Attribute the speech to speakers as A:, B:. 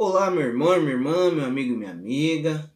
A: Olá, meu irmão, minha irmã, meu amigo e minha amiga.